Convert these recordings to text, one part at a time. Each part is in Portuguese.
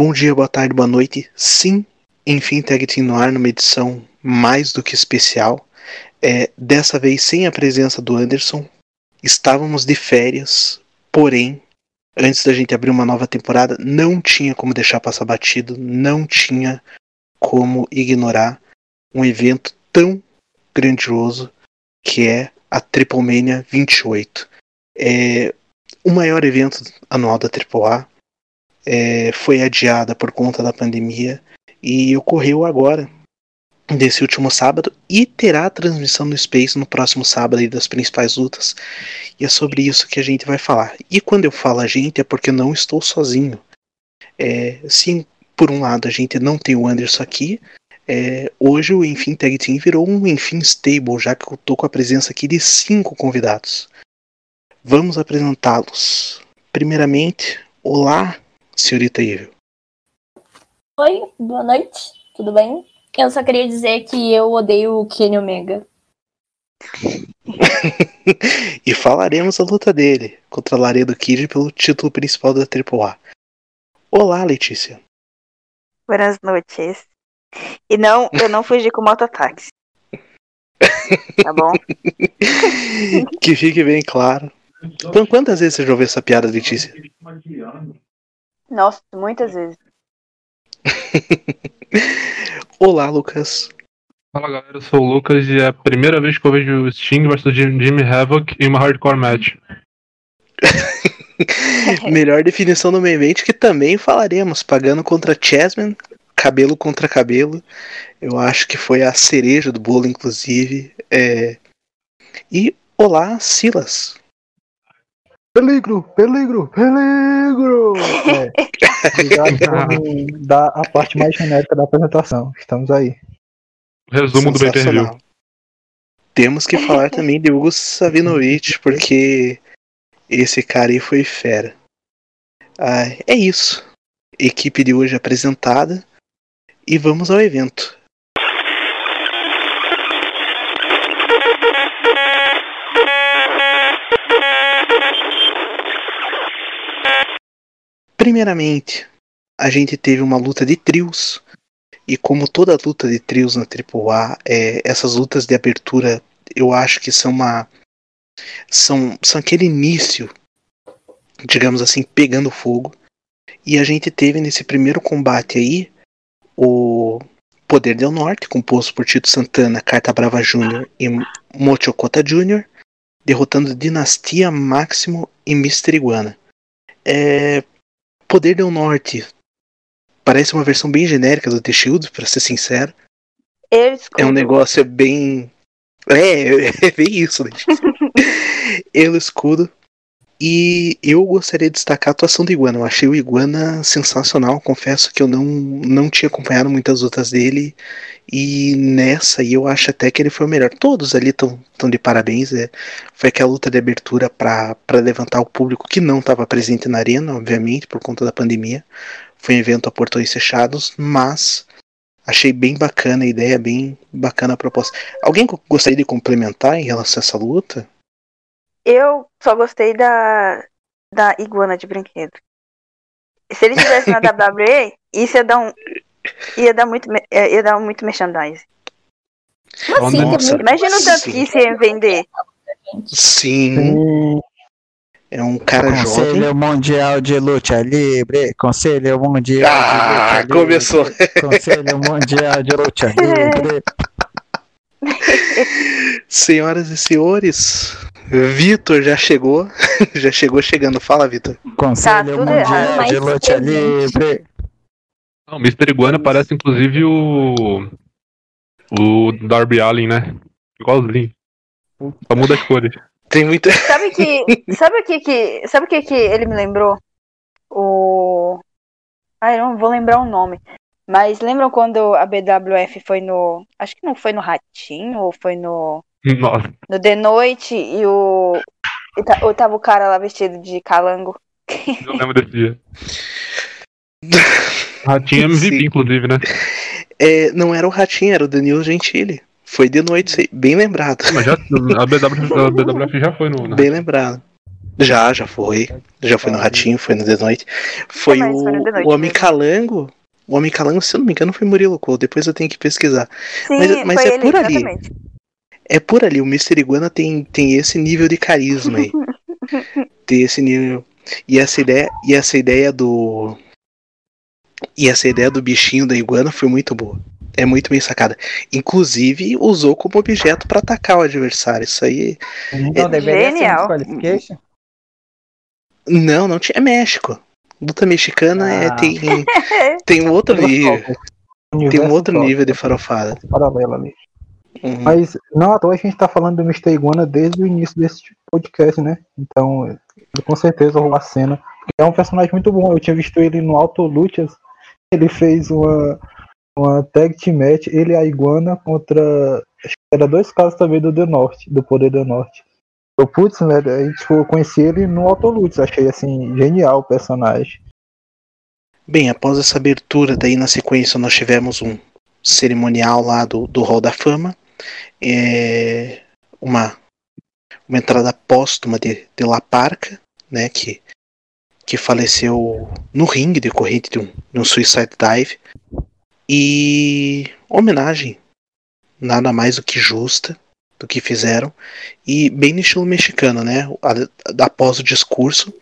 Bom dia, boa tarde, boa noite. Sim, enfim, Tag Team no ar numa edição mais do que especial. É, dessa vez sem a presença do Anderson. Estávamos de férias, porém, antes da gente abrir uma nova temporada, não tinha como deixar passar batido, não tinha como ignorar um evento tão grandioso que é a Triple Mania 28. É o maior evento anual da AAA. É, foi adiada por conta da pandemia e ocorreu agora, desse último sábado, e terá transmissão no Space no próximo sábado das principais lutas. E é sobre isso que a gente vai falar. E quando eu falo a gente é porque não estou sozinho. É, sim, por um lado a gente não tem o Anderson aqui, é, hoje o Enfim Tag Team virou um Enfim Stable, já que eu tô com a presença aqui de cinco convidados. Vamos apresentá-los. Primeiramente, olá, senhorita Evil. Oi, boa noite, tudo bem? Eu só queria dizer que eu odeio o Kenny Omega. e falaremos a luta dele contra Laredo Kid pelo título principal da AAA. Olá, Letícia. Boas noites. E não, eu não fugi com mototáxi. Tá bom? que fique bem claro. Então, quantas vezes você já ouviu essa piada, Letícia? Nossa, muitas vezes. Olá, Lucas. Fala galera, eu sou o Lucas e é a primeira vez que eu vejo o Sting versus Jimmy Havoc em uma hardcore match. Melhor definição do main event que também falaremos, pagando contra Chessman, cabelo contra cabelo. Eu acho que foi a cereja do bolo, inclusive. É... E olá, Silas. Peligro, peligro, peligro! É, da a parte mais genérica da apresentação. Estamos aí. Resumo do BT Review. Temos que falar também de Hugo Savinovich, porque esse cara aí foi fera. Ah, é isso. Equipe de hoje apresentada. E vamos ao evento. Primeiramente, a gente teve uma luta de trios. E como toda luta de trios na AAA, é, essas lutas de abertura eu acho que são uma. São, são aquele início, digamos assim, pegando fogo. E a gente teve nesse primeiro combate aí o Poder del Norte, composto por Tito Santana, Carta Brava Jr. e Mochocota Jr., derrotando Dinastia Máximo e Mr. Iguana. É... Poder del Norte parece uma versão bem genérica do The Shield, pra ser sincero. É um negócio bem. É, é bem isso, né? Ele escudo e eu gostaria de destacar a atuação do Iguana. Eu achei o Iguana sensacional. Confesso que eu não, não tinha acompanhado muitas lutas dele. E nessa aí eu acho até que ele foi o melhor. Todos ali estão de parabéns. É, foi aquela luta de abertura para levantar o público que não estava presente na arena, obviamente, por conta da pandemia. Foi um evento a portões fechados, mas achei bem bacana a ideia, bem bacana a proposta. Alguém gostaria de complementar em relação a essa luta? Eu só gostei da, da iguana de brinquedo. Se ele estivesse na WWE, isso ia dar um. ia dar muito, é, ia dar muito merchandising. Nossa, Imagina o tanto que isso ia vender. Sim. É um cara Conselho jovem. Mundial de Luta Livre. Conselho Mundial ah, de Luta começou. Livre. Conselho Mundial de Luta Livre. Senhoras e senhores, Vitor já chegou. já chegou chegando. Fala, Vitor. Conselho tudo Mundial errado, de Luta Livre. Não, o Mr. Iguana parece inclusive o. O Darby Allen, né? Igualzinho. Só muda as cores. Tem muita. Sabe que. Sabe o que que. Sabe o que que ele me lembrou? O. Ah, eu não vou lembrar o nome. Mas lembram quando a BWF foi no. Acho que não foi no Ratinho ou foi no. Nossa. No The Noite e o. E ta- ou tava o cara lá vestido de calango. Eu lembro desse dia. Ratinho MVP, Sim. inclusive, né? É, não era o Ratinho, era o Danilo Gentili. Foi de noite, bem lembrado. Mas já, a, BW, a BWF já foi no. na- Bem lembrado. Já, já foi. Já foi no Ratinho, foi no The Noite. Foi mas o, foi Noite o Homem. Calango. O Homem Calango, se eu não me engano, foi Murilo Couto. Depois eu tenho que pesquisar. Sim, Mas- mas foi é ele, por ali. exatamente. É por ali, o Mr. Iguana tem, tem esse nível de carisma aí. tem esse nível. E essa ideia, e essa ideia do. E essa ideia do bichinho da iguana foi muito boa. É muito bem sacada. Inclusive, usou como objeto pra atacar o adversário. Isso aí. Então deveria Genial. ser disqualification? Não, não tinha. É México. Luta mexicana é, Ah. tem, tem um outro nível. Tem um outro nível de farofada. Paralelo ali. Uhum. Mas não à toa a gente tá falando do Mr. Iguana desde o início desse podcast, né? Então, com certeza rolou a cena. É um personagem muito bom. Eu tinha visto ele no Auto Luchas. Ele fez uma, uma tag team match, ele e a Iguana contra. Acho que era dois casos também do The Norte, do Poder do Norte. Eu, putz, né? Aí, tipo, eu conheci ele no Auto Luchas. Achei assim, genial o personagem. Bem, após essa abertura, daí na sequência nós tivemos um cerimonial lá do, do Hall da Fama. É, uma, uma entrada póstuma de, de La Parca, né, que, que faleceu no ringue decorrente de um, de um suicide dive. E homenagem, nada mais do que justa do que fizeram. E bem no estilo mexicano, né? Após o discurso,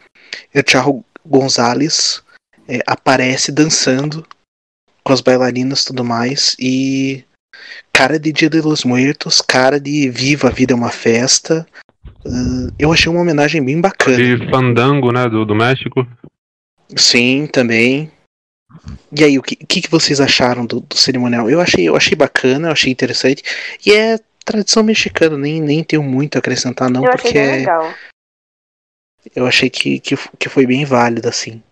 o Thiago Gonzalez é, aparece dançando com as bailarinas e tudo mais. E cara de Dia de los Muertos, cara de Viva a Vida é uma Festa. Uh, eu achei uma homenagem bem bacana. De Fandango, né? Do, do México. Sim, também. E aí, o que, o que que vocês acharam do, do cerimonial? Eu achei, eu achei bacana, eu achei interessante. E é tradição mexicana, nem, nem tenho muito a acrescentar, não, Eu achei porque bem é- legal. eu achei que, que, que foi bem válido, assim.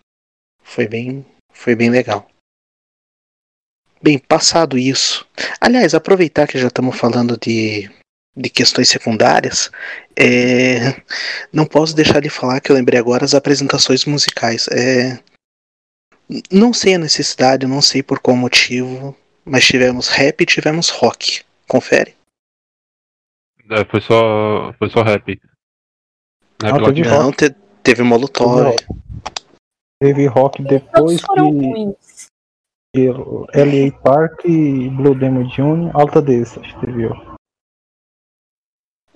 Foi bem, foi bem legal. Bem, passado isso. Aliás, aproveitar que já estamos falando de, de questões secundárias, é, não posso deixar de falar que eu lembrei agora as apresentações musicais. É, não sei a necessidade, não sei por qual motivo, mas tivemos rap e tivemos rock. Confere? É, foi só. Foi só rap. Rap Ah, teve. Não, te- teve Molotov. Teve rock depois Todos foram que ruins. L.A. Park e Blue Demon Jr. Alta desse, acho que teve. ó.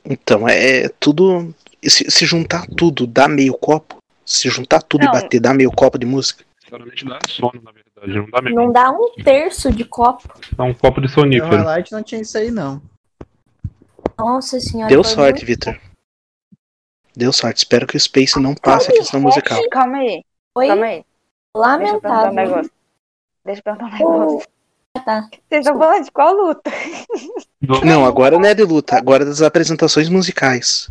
Então, é tudo. Se, se juntar tudo, dá meio copo. Se juntar tudo Não. e bater, dá meio copo de música. Sinceramente dá sono, na verdade. Não dá mesmo. Não dá um terço de copo. Dá um copo de No sonífero. highlight não tinha isso aí, não. Nossa senhora. Deu sorte, muito- Vitor. Deu sorte. Espero que o Space não passe a questão musical. Calma aí, Foi calma aí. Deixa eu perguntar um lamentável. negócio. Deixa eu perguntar um negócio. Ah, tá. Vocês estão falando de qual luta? Não, agora não é de luta, agora é das apresentações musicais.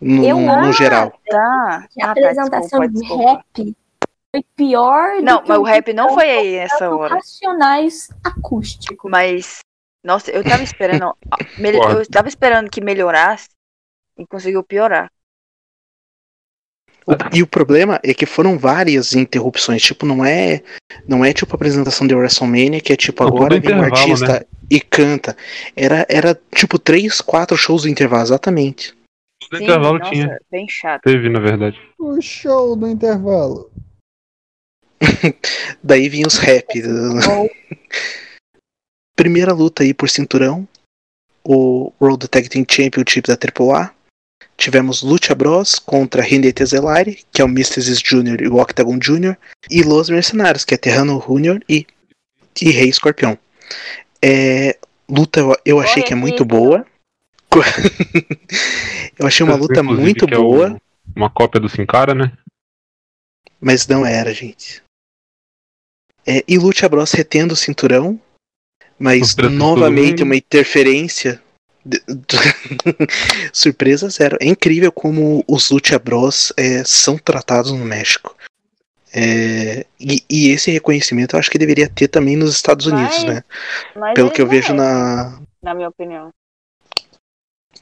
No, Eu no geral. Tá. Que a Ah, tá, apresentação desculpa, de desculpa. rap foi pior do Não, que mas o rap não foi aí essa do hora. Racionais acústico. Mas, nossa, eu tava esperando. eu tava esperando que melhorasse e conseguiu piorar. O- E o problema é que foram várias interrupções. Tipo, não é. Não é tipo a apresentação de WrestleMania, que é tipo, Não, agora vem um artista né? e canta. Era, era tipo três, quatro shows do intervalo, exatamente. Sim, intervalo nossa, tinha. bem chato. Teve, na verdade. O show do intervalo. Daí vinha os rap. Primeira luta aí por cinturão. O World Tag Team Championship da AAA. Tivemos Lucha Bros contra René Tezelari, que é o Mysticis Jr. e o Octagon Jr. E Los Mercenários, que é Terrano Jr. e, e Rei Escorpião. É, luta eu, achei que é muito filho. boa. eu achei uma luta muito é boa, uma cópia do Sin Cara, né? mas não era, gente. É, e Lucha Bros retendo o cinturão, mas novamente uma interferência. Surpresa zero. É incrível como os Lucha Bros é, são tratados no México. É, e, e esse reconhecimento eu acho que deveria ter também nos Estados Unidos, Mas- né? Mas Pelo que eu vejo merecem, na. Na minha opinião.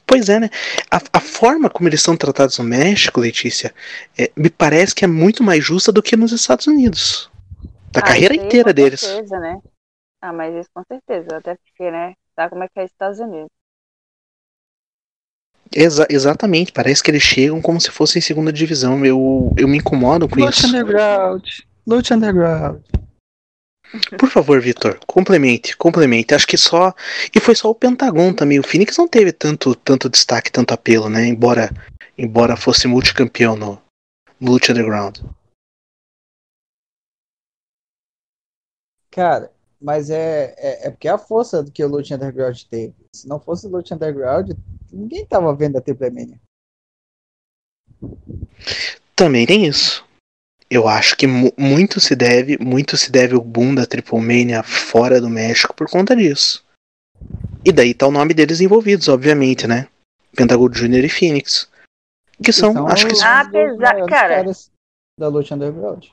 Pois é, né? A, a forma como eles são tratados no México, Letícia, é, me parece que é muito mais justa do que nos Estados Unidos. Da Ah, carreira inteira com deles. certeza, né? Ah, mas isso com certeza. Até porque, né? Sabe como é que é Estados Unidos. Exa- exatamente, parece que eles chegam como se fossem segunda divisão. Eu, eu me incomodo com Lute isso. Underground. Lute Underground. Por favor, Vitor, complemente, complemente. Acho que só. E foi só o Pentagon também. O Phoenix não teve tanto, tanto destaque, tanto apelo, né? Embora, embora fosse multicampeão no, no Lute Underground. Cara, mas é, é, é porque é a força que o Lute Underground teve. Se não fosse o Lute Underground, ninguém tava vendo a Triple Mania. Também tem isso. Eu acho que mu- muito se deve, muito se deve o boom da Triple Mania fora do México por conta disso. E daí tá o nome deles envolvidos, obviamente, né? Pentagon Jr. e Phoenix. Que são, acho que os são, Ah, apesar- maiores cara. caras da Lute Underground.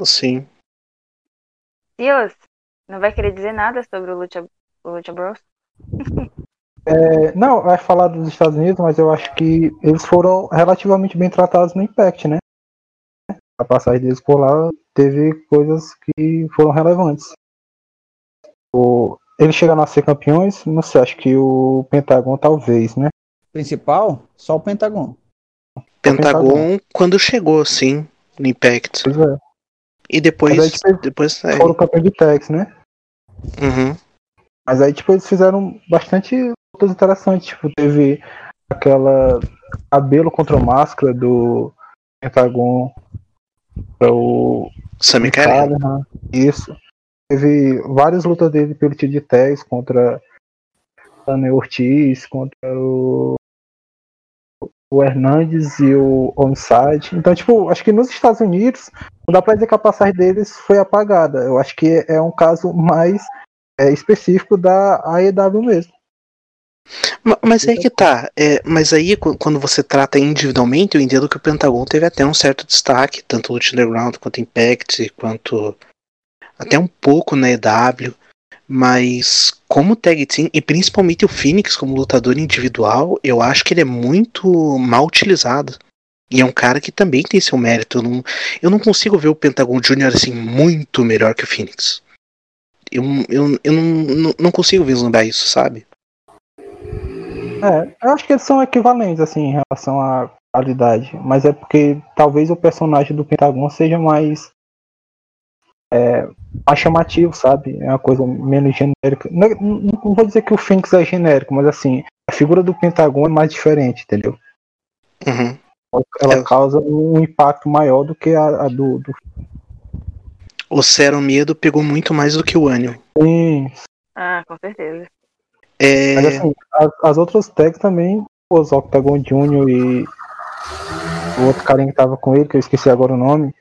assim. Silas, não vai querer dizer nada sobre o Lucha, o Lucha Bros? É, não, vai falar dos Estados Unidos, mas eu acho que eles foram relativamente bem tratados no Impact, né? A passagem deles por lá teve coisas que foram relevantes. O, eles chegaram a ser campeões, não sei, acho que o Pentagon talvez, né? Principal, só o Pentagon. Pentagon quando chegou, sim, no Impact. Pois é. E depois. Aí, tipo, depois é, Foram campeões de Tex, né? uhum. Mas aí, tipo, eles fizeram bastante lutas interessantes. Tipo, teve aquela cabelo contra máscara do Pentagon para o Sammy Callahan. Isso. Teve várias lutas dele pelo título de Tex contra Daniel Ortiz, contra o, o Hernandes e o Homicide. Então, tipo, acho que nos Estados Unidos não dá pra dizer que a passagem deles foi apagada. Eu acho que é um caso mais é, específico da AEW mesmo. Ma- Mas é que tá. É, mas aí, qu- quando você trata individualmente, eu entendo que o Pentagon teve até um certo destaque, tanto no Underground quanto Impact, quanto até um pouco na EW. Mas como tag team, e principalmente o Phoenix como lutador individual, eu acho que ele é muito mal utilizado. E é um cara que também tem seu mérito. Eu não, eu não consigo ver o Pentagon Jr. assim muito melhor que o Phoenix. Eu, eu, eu não, não, não consigo vislumbrar isso, sabe? É, eu acho que eles são equivalentes, assim, em relação à qualidade. Mas é porque talvez o personagem do Pentagon seja mais. É, mais chamativo, sabe? É uma coisa menos genérica. Não, não- não vou dizer que o Phoenix é genérico, mas assim, a figura do Pentagon é mais diferente, entendeu? Uhum. Ela É. causa um impacto maior do que a, a do, do. O Zero Medo pegou muito mais do que o Anil. Sim, Ah, com certeza. É, Mas assim, as, as outras tags também, os Octagon Jr. e o outro carinha que tava com ele, que eu esqueci agora o nome,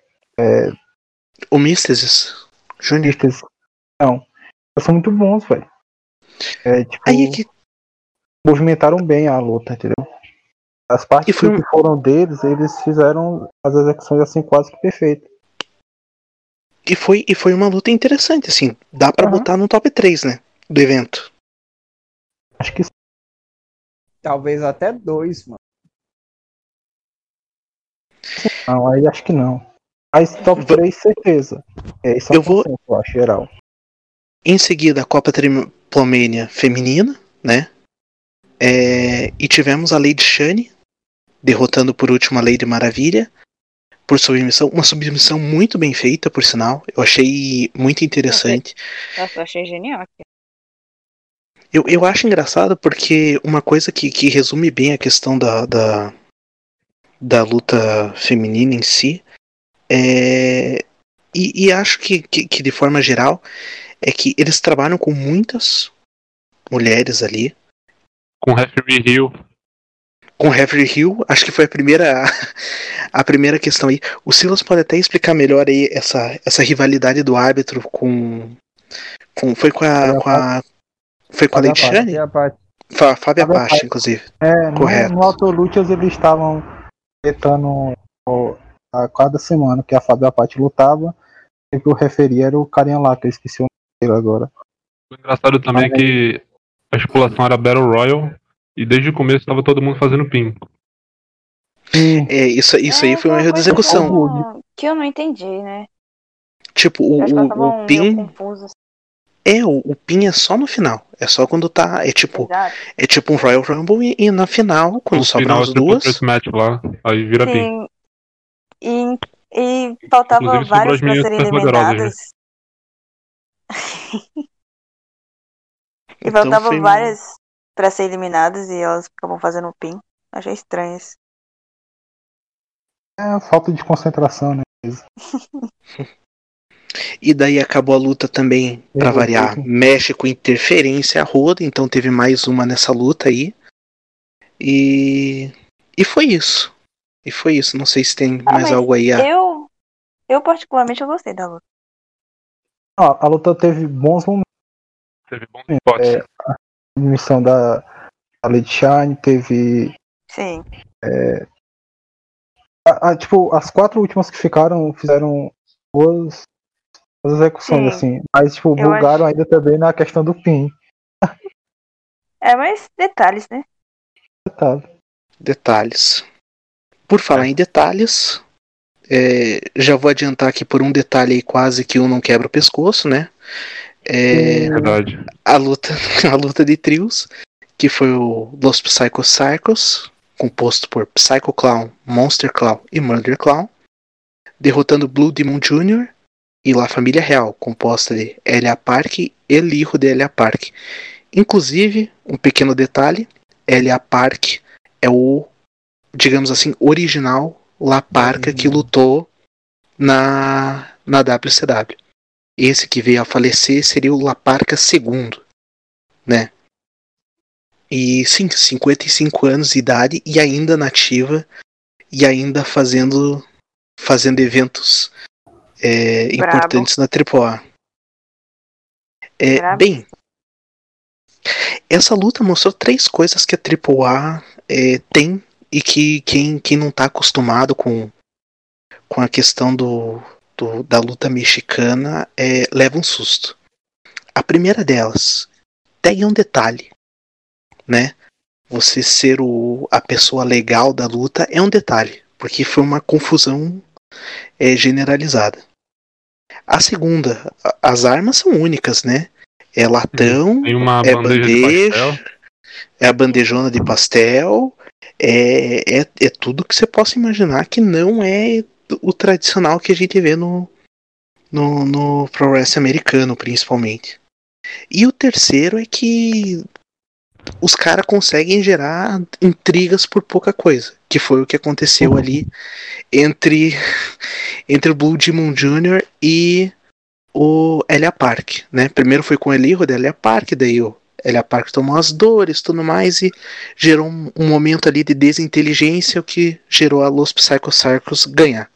o Mysticis Júnior. Eles- não, eles são muito bons, velho. É, tipo, Aí é que movimentaram bem a luta, entendeu? As partes foi que foram deles, eles fizeram as execuções assim quase que perfeitas. e foi, e foi uma luta interessante, assim. Dá pra Aham. botar no top 3, né? Do evento. Acho que Talvez até dois, mano. não, aí acho que não. Mas top Va- 3, certeza. É, isso Eu vou- eu acho, geral. Em seguida, a Copa Triplomania feminina, né? É, e tivemos a Lady Shane derrotando por último a Lady Maravilha por submissão. Uma submissão muito bem feita, por sinal. Eu achei muito interessante. Nossa, eu achei genial. Eu, eu acho engraçado porque uma coisa que, que resume bem a questão da, da, da luta feminina em si é. E, e acho que, que, que de forma geral é que eles trabalham com muitas mulheres ali. Com o referee Hill. Com Referee Hill, acho que foi a primeira a primeira questão aí. O Silas pode até explicar melhor aí essa, essa rivalidade do árbitro com, com foi com a, com a foi com a Apache. Shane? E a Fábia Apache, inclusive. É, no, Correto. no Autolutes eles estavam tentando a cada semana que a Fábio Apati lutava, sempre o referi era o carinha lá, que eu esqueci o nome dele agora. O engraçado também é que a estipulação era Battle Royal e desde o começo estava todo mundo fazendo pin. E É, isso, isso aí É, foi um uma erro de execução. que eu- não entendi, né? Tipo, o, o, o pin. confusas. É, o, o pin é só no final. É só quando tá. É tipo, Exato. é tipo um Royal Rumble e, e na final, quando No sobram final as duas. esse match lá, aí vira pin. E, e faltava Inclusive, sobrou várias as pra serem eliminadas. E Então faltava foi um- várias pra ser eliminadas e elas acabam fazendo pin. Achei estranho isso. É falta de concentração, né? E daí acabou a luta também, pra Uhum. variar. México interferência a roda, então teve mais uma nessa luta aí. E. E foi isso. E foi isso. Não sei se tem Ah, mais algo aí a. Eu, eu particularmente, eu gostei da luta. Ó, a luta teve bons momentos. Teve bons spots. É, a missão da, da Lady Shine, teve. Sim. a- a- tipo, as quatro últimas que ficaram fizeram boas, boas execuções, Sim. assim. Mas, tipo, Eu bugaram ainda também na questão do pin. É, mas detalhes, né? Tá. Detalhes. Por falar em detalhes, é, já vou adiantar aqui por um detalhe aí quase que um não quebra o pescoço, né? É, Verdade. a luta, a luta de trios, que foi o Los Psycho Circus, composto por Psycho Clown, Monster Clown e Murder Clown, derrotando Blue Demon Jr. e La Família Real, composta de Elia Park e Hijo de Elia Park. Inclusive, um pequeno detalhe, Elia Park é o, digamos assim, original La Parca que lutou na, na WCW. Esse que veio a falecer seria o La Parca II, né? E sim, 55 anos de idade e ainda nativa e ainda fazendo fazendo eventos é, importantes na AAA. É, bem, essa luta mostrou três coisas que a AAA é, tem e que quem, quem não está acostumado com, com a questão do, do- da luta mexicana é, leva um susto. A primeira delas, tem um detalhe, né? Você ser o, a pessoa legal da luta é um detalhe, porque foi uma confusão é, generalizada. A segunda, as armas são únicas, né? É latão, é bandeja, de bandeja, é a bandejona de pastel, é, é, é tudo que você possa imaginar que não é o tradicional que a gente vê no, no, no Pro Wrestling americano, principalmente. E o terceiro é que os caras conseguem gerar intrigas por pouca coisa, que foi o que aconteceu ali entre, entre o Blue Demon Jr. e o Elia Park, né? Primeiro foi com o Elijo da Elia Park, daí o Elia Park tomou as dores tudo mais e gerou um, um momento ali de desinteligência, o que gerou a Los Psycho Circus ganhar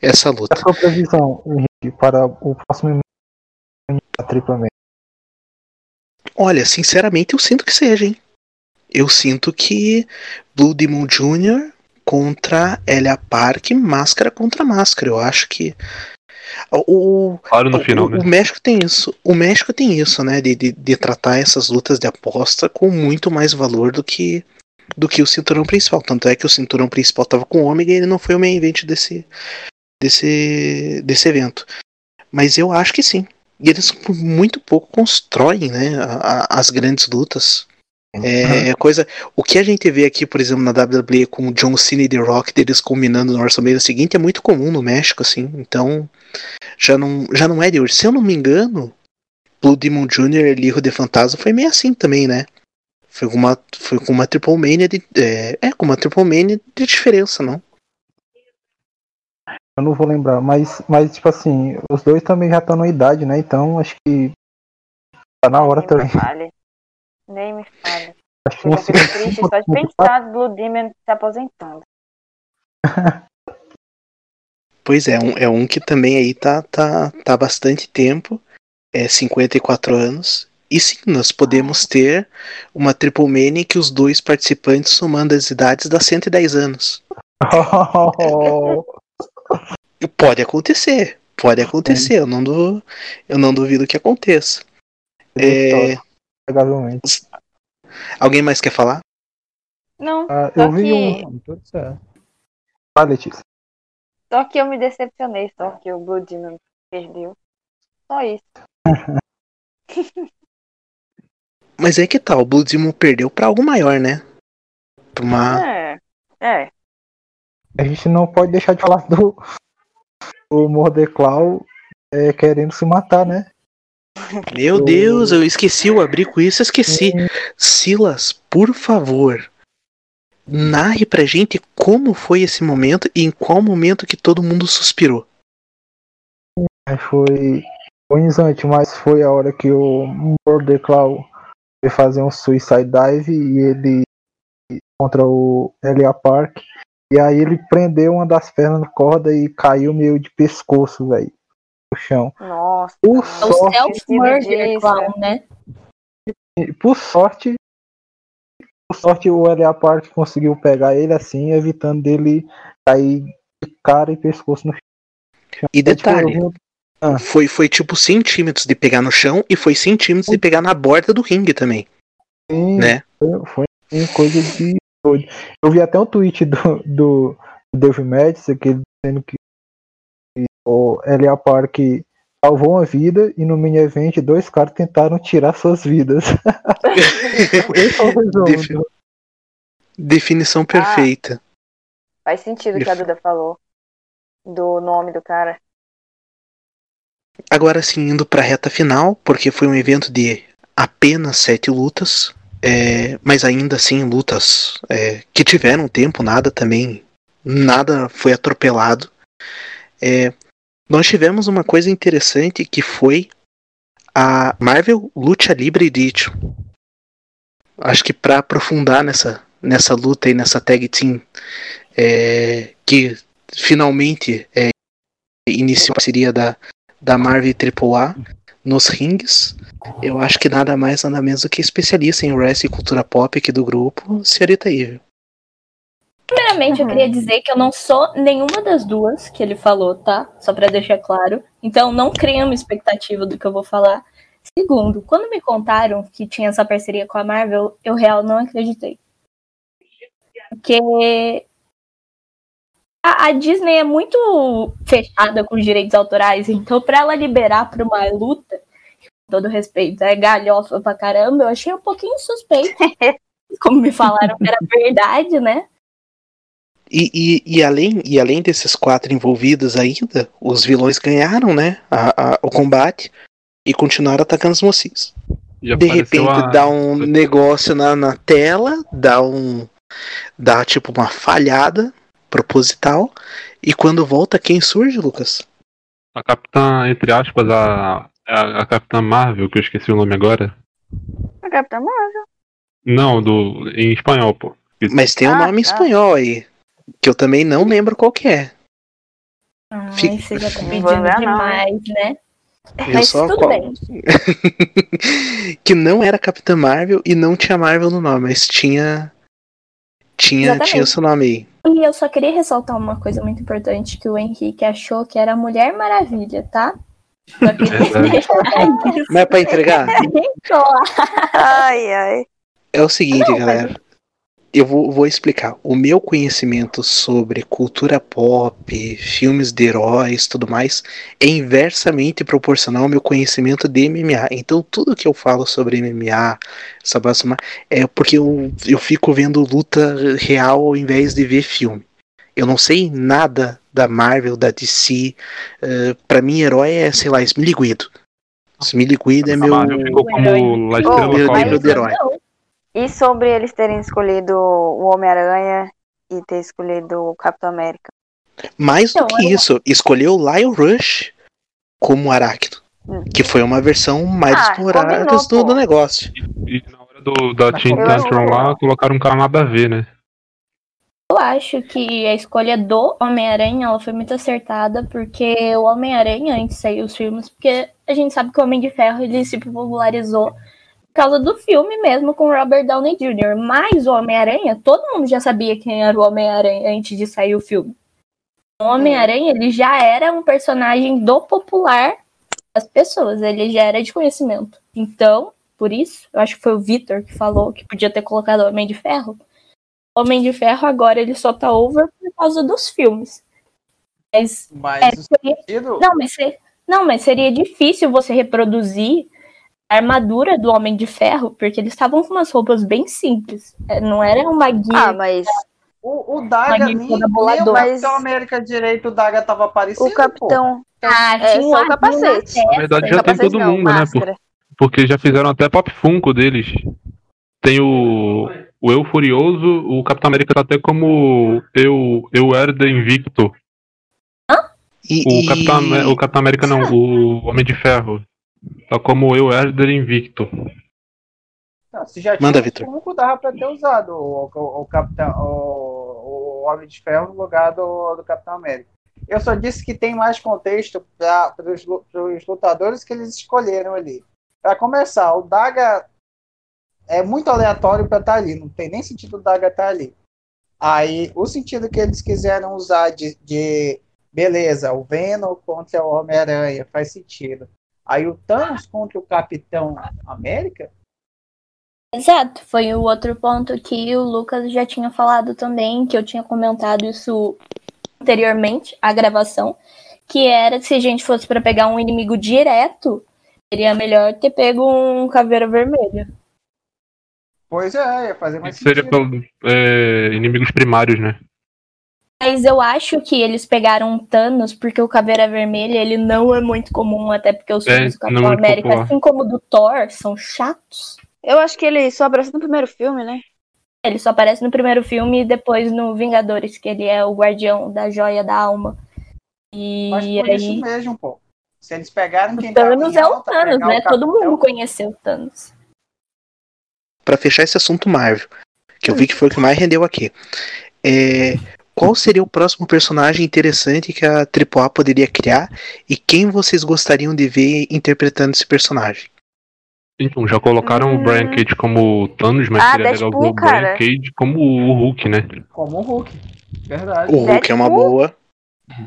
essa A luta. sua previsão, Henrique, para o próximo da tripla? Olha, sinceramente eu sinto que seja, hein? Eu sinto que Blue Demon Jr. contra Elia Park, máscara contra máscara. Eu acho que o, Claro, no final, o, né? o México tem isso. O México tem isso, né? De, de, de tratar essas lutas de aposta com muito mais valor do que do que o cinturão principal. Tanto é que o cinturão principal estava com o Ômega e ele não foi o main event desse, desse, desse evento. Mas eu acho que sim. E eles por muito pouco constroem né, a- a- as grandes lutas. É, é coisa. O que a gente vê aqui, por exemplo, na WWE com o John Cena e The Rock, deles combinando no WrestleMania seguinte, é muito comum no México, assim. Então, já não, já não é de hoje. Se eu não me engano, Blue Demon Jr. e Lirro de Fantasma foi meio assim também, né? Foi com uma, foi com uma Triple Mania de. É, é, com uma Triple Mania de diferença, não? Eu não vou lembrar, mas, mas tipo assim, os dois também já estão na idade, né? Então acho que tá na hora Nem também. me fale. Nem me fale. Acho que Eu fico triste só de pensar do Blue Demon se aposentando. Pois é, um, é um que também aí tá, tá, tá há bastante tempo, é 54 anos. E sim, nós podemos ter uma Triple Mania que os dois participantes somando as idades dá 110 anos. Pode acontecer, pode acontecer, eu não, du, eu não duvido que aconteça. É, Provavelmente. alguém mais quer falar? Não, Ah, eu vi que- um. Tudo certo. Letícia. só que eu me decepcionei, só que o Blue Demon perdeu. Só isso. Mas é que tal, o Blue Demon perdeu pra algo maior, né? Pra uma. É. É. A gente não pode deixar de falar do, do Mordeclau é, querendo se matar, né? Meu do- Deus, eu esqueci, eu abri com isso, eu esqueci. Silas, por favor, narre pra gente como foi esse momento e em qual momento que todo mundo suspirou. Foi agonizante, mas foi a hora que o Mordeclau foi fazer um suicide dive e ele contra o Elia Park. E aí ele prendeu uma das pernas na corda e caiu meio de pescoço, velho, no chão. Nossa. Por É o sorte, self-murder clown, né? por sorte, por sorte o Elia Park conseguiu pegar ele assim, evitando dele cair de cara e pescoço no chão. E detalhe, Tipo, vi- foi, foi tipo centímetros de pegar no chão e foi centímetros de pegar na borda do ringue também, Sim, né? Foi, foi coisa de doido. Eu vi até um tweet do, do, Dave Madison que ele dizendo que o Elia Park salvou uma vida e no mini event dois caras tentaram tirar suas vidas. Esse é. Defi- Definição perfeita. Faz sentido o que a Duda falou. Do nome do cara. Agora sim, indo pra reta final, porque foi um evento de apenas sete lutas, é, mas ainda assim lutas é, que tiveram tempo, nada também, nada foi atropelado. É, nós tivemos uma coisa interessante que foi a Marvel Lucha Libre Edition. Acho que para aprofundar nessa, nessa luta e nessa tag team é, que finalmente é, iniciou a parceria da, da Marvel AAA nos rings. Eu acho que nada mais, nada menos do que especialista em wrestling e cultura pop aqui do grupo, Senhorita Evil. Primeiramente, eu Uhum. queria dizer que eu não sou nenhuma das duas que ele falou, tá? Só pra deixar claro. Então, não criem uma expectativa do que eu vou falar. Segundo, quando me contaram que tinha essa parceria com a Marvel, eu real não acreditei. Porque a, a Disney é muito fechada com os direitos autorais, então pra ela liberar pra uma luta, com todo respeito, é galhofa pra caramba, eu achei um pouquinho suspeito. Como me falaram que era verdade, né? E, e, e, além, e além desses quatro envolvidos ainda, os vilões ganharam, né? a- a- o combate e continuaram atacando os mocinhos. Já De repente a- dá um negócio na, na tela, dá um. dá tipo uma falhada proposital. E quando volta, quem surge, Lucas? A Capitã, entre aspas, a, a, a Capitã Marvel, que eu esqueci o nome agora. A Capitã Marvel. Não, do, em espanhol, pô. Mas tem um Ah, nome em tá. espanhol aí. Que eu também não lembro qual que é. Ai, Fica- você já tá pedindo não, demais, né? Eu Mas só tudo qual- bem. que não era Capitã Marvel e não tinha Marvel no nome, mas tinha. Tinha, Exatamente. tinha o seu nome aí. E eu só queria ressaltar uma coisa muito importante que o Henrique achou que era a Mulher Maravilha, tá? Isso Mas é pra entregar. Ai, ai. é o seguinte, Não, mas- galera. Eu vou, vou explicar. O meu conhecimento sobre cultura pop, filmes de heróis tudo mais, é inversamente proporcional ao meu conhecimento de MMA. Então, tudo que eu falo sobre MMA, sobre essa- é porque eu, eu fico vendo luta real ao invés de ver filme. Eu não sei nada da Marvel, da DC. Uh, para mim, herói é, sei lá, Smiliguido. Smiliguido é meu. Marvel ficou como estrela meu nível de herói. Não, E sobre eles terem escolhido o Homem-Aranha e ter escolhido o Capitão América. Mais do Então, que eu- isso, escolheu o Lion Rush como Aracno. Hum. Que foi uma versão mais Ah, explorada do, do negócio. E na hora do, da Teen eu Tantrum lá, colocaram um cara nada a ver, né? Eu acho que a escolha do Homem-Aranha ela foi muito acertada, porque o Homem-Aranha, antes de sair os filmes, porque a gente sabe que o Homem de Ferro ele se popularizou causa do filme mesmo com Robert Downey Jr. Mas o Homem-Aranha, todo mundo já sabia quem era o Homem-Aranha antes de sair o filme. O Homem-Aranha ele já era um personagem do popular das pessoas, ele já era de conhecimento. Então, por isso, eu acho que foi o Victor que falou que podia ter colocado o Homem de Ferro. Homem de Ferro agora ele só tá over por causa dos filmes. Mas, Mas é, o seria, não, mas se- não, mas seria difícil você reproduzir armadura do Homem de Ferro, porque eles estavam com umas roupas bem simples. É, Não era uma guia. Ah, mas O, o Daga, nem o. Capitão América direito, o Daga tava aparecendo. o capitão. ah, é, tinha um na capacete. Na verdade, já tem todo não, mundo, né? máscara. Porque já fizeram até Pop Funko deles. Tem o, o Eu Furioso, o Capitão América tá até como Eu, eu Herder Invicto. E, O e- Capitão, Amé- o Capitão América não, o Homem de Ferro. Tá como Eu Herder Invicto. Não, se já tinha Manda, o Vitor. Funko, dava pra ter usado o, o, o Capitão, o, o Homem de Ferro no lugar do, do Capitão América. Eu só disse que tem mais contexto para os lutadores que eles escolheram ali. Para começar, o Daga é muito aleatório para estar ali, não tem nem sentido o Daga estar ali. Aí, o sentido que eles quiseram usar de, de beleza, o Venom contra o Homem-Aranha, faz sentido. Aí o Thanos contra o Capitão América, Exato, foi o outro ponto que o Lucas já tinha falado também, que eu tinha comentado isso anteriormente, a gravação, que era que se a gente fosse para pegar um inimigo direto, seria melhor ter pego um caveira vermelha. pois é, ia fazer mais Isso seria sentido. pelo, é, inimigos primários, né? Mas eu acho que eles pegaram o Thanos porque o Caveira Vermelha ele não é muito comum, até porque os É, filmes do é Capitão muito América, popular. assim como o do Thor, são chatos. Eu acho que ele só apareceu no primeiro filme, né? Ele só aparece no primeiro filme e depois no Vingadores, que ele é o guardião da joia da alma. E Mas por aí. isso mesmo, pô. Se eles pegaram quem O tava Thanos em é o alta, Thanos, né? o Todo mundo conheceu o Thanos. Pra fechar esse assunto Marvel, que eu vi que foi o que mais rendeu aqui. É, qual seria o próximo personagem interessante que a AAA poderia criar e quem vocês gostariam de ver interpretando esse personagem? Então, já colocaram Hum. o Brian Cage como Thanos, mas Ah, seria legal ver Deadpool, o Brian cara. Cage como o Hulk, né? Como o Hulk. Verdade. O Hulk é uma Deadpool? boa,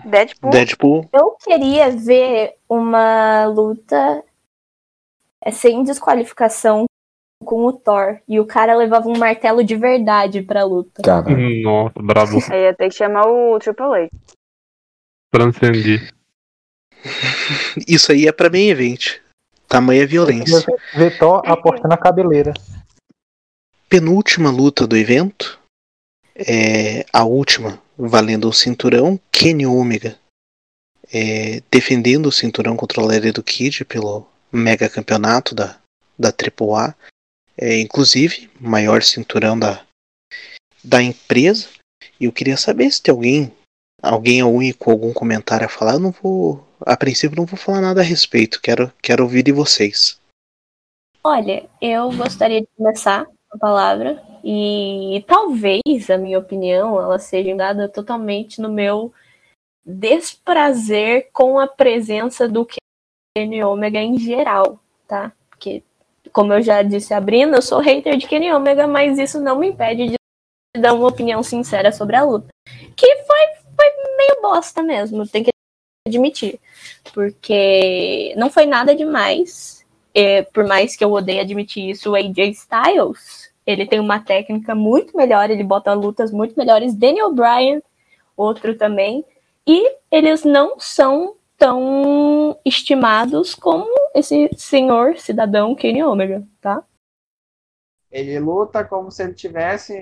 Deadpool. Deadpool. Eu queria ver uma luta é, sem desqualificação com o Thor. E o cara levava um martelo de verdade pra luta. Cara, Nossa, bravo. Aí ia ter que chamar o Triple H. Transcendi. Isso aí é pra main event. Tamanha violência. Ver Thor apostando na cabeleira. Penúltima luta do evento. É a última, valendo o cinturão. Kenny Omega é, defendendo o cinturão contra o Laredo Kid pelo mega campeonato da, da AAA. É, inclusive, maior cinturão da, da empresa. E eu queria saber se tem alguém, alguém é único, algum comentário a falar. Eu não vou, a princípio, não vou falar nada a respeito. Quero, quero ouvir de vocês. Olha, eu gostaria de começar a palavra e talvez a minha opinião ela seja dada totalmente no meu desprazer com a presença do Kenny Omega em geral, tá? Porque, como eu já disse abrindo, eu sou hater de Kenny Omega, mas isso não me impede de dar uma opinião sincera sobre a luta. Que foi, foi meio bosta mesmo, tem que admitir. Porque não foi nada demais. É, por mais que eu odeie admitir isso, o AJ Styles, ele tem uma técnica muito melhor, ele bota lutas muito melhores. Daniel Bryan, outro também. E eles não são tão estimados como esse senhor cidadão Kenny Omega, tá? Ele luta como se ele tivesse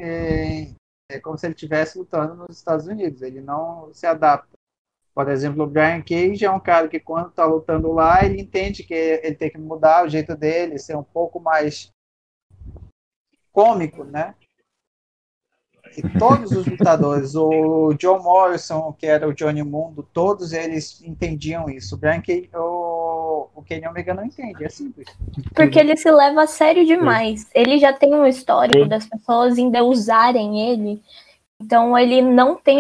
é como se ele tivesse lutando nos Estados Unidos. Ele não se adapta. Por exemplo, o Brian Cage é um cara que quando está lutando lá, ele entende que ele tem que mudar o jeito dele, ser um pouco mais cômico, né? E todos os lutadores, o John Morrison, que era o Johnny Mundo, todos eles entendiam isso. O Brian Cage, o, o Kenny Omega não entende, é simples. Porque ele se leva a sério demais. Ele já tem um histórico das pessoas ainda usarem ele. Então ele não tem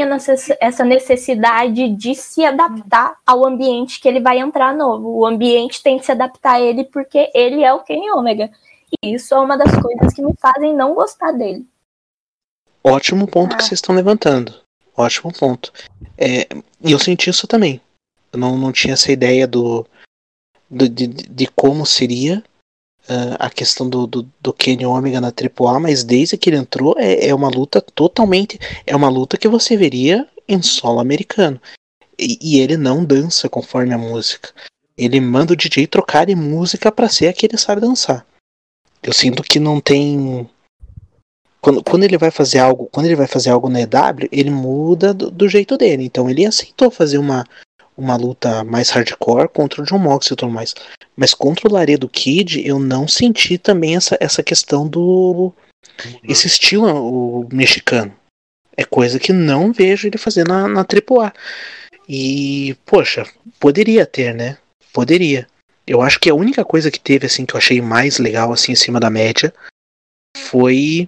essa necessidade de se adaptar ao ambiente que ele vai entrar novo. O ambiente tem que se adaptar a ele porque ele é o Kenny Omega. E isso é uma das coisas que me fazem não gostar dele. Ótimo ponto que Ah. vocês estão levantando. Ótimo ponto. É, E eu senti isso também. Eu não, não tinha essa ideia do, do- de, de como seria ah, a questão do, do, do Kenny Omega na AAA, mas desde que ele entrou é, é uma luta totalmente. É uma luta que você veria em solo americano. E, e ele não dança conforme a música. ele manda o DJ trocar de música pra ser a que ele sabe dançar. Eu sinto que não tem. Quando, quando ele vai fazer algo, quando ele vai fazer algo na EW, ele muda do, do jeito dele. Então ele aceitou fazer uma, uma luta mais hardcore contra o John Moxley e tudo mais. Mas contra o Laredo Kid, eu não senti também essa, essa questão do. Esse estilo o mexicano. É coisa que não vejo ele fazer na, na AAA. E, poxa, poderia ter, né? Poderia. Eu acho que a única coisa que teve, assim, que eu achei mais legal, assim, em cima da média, foi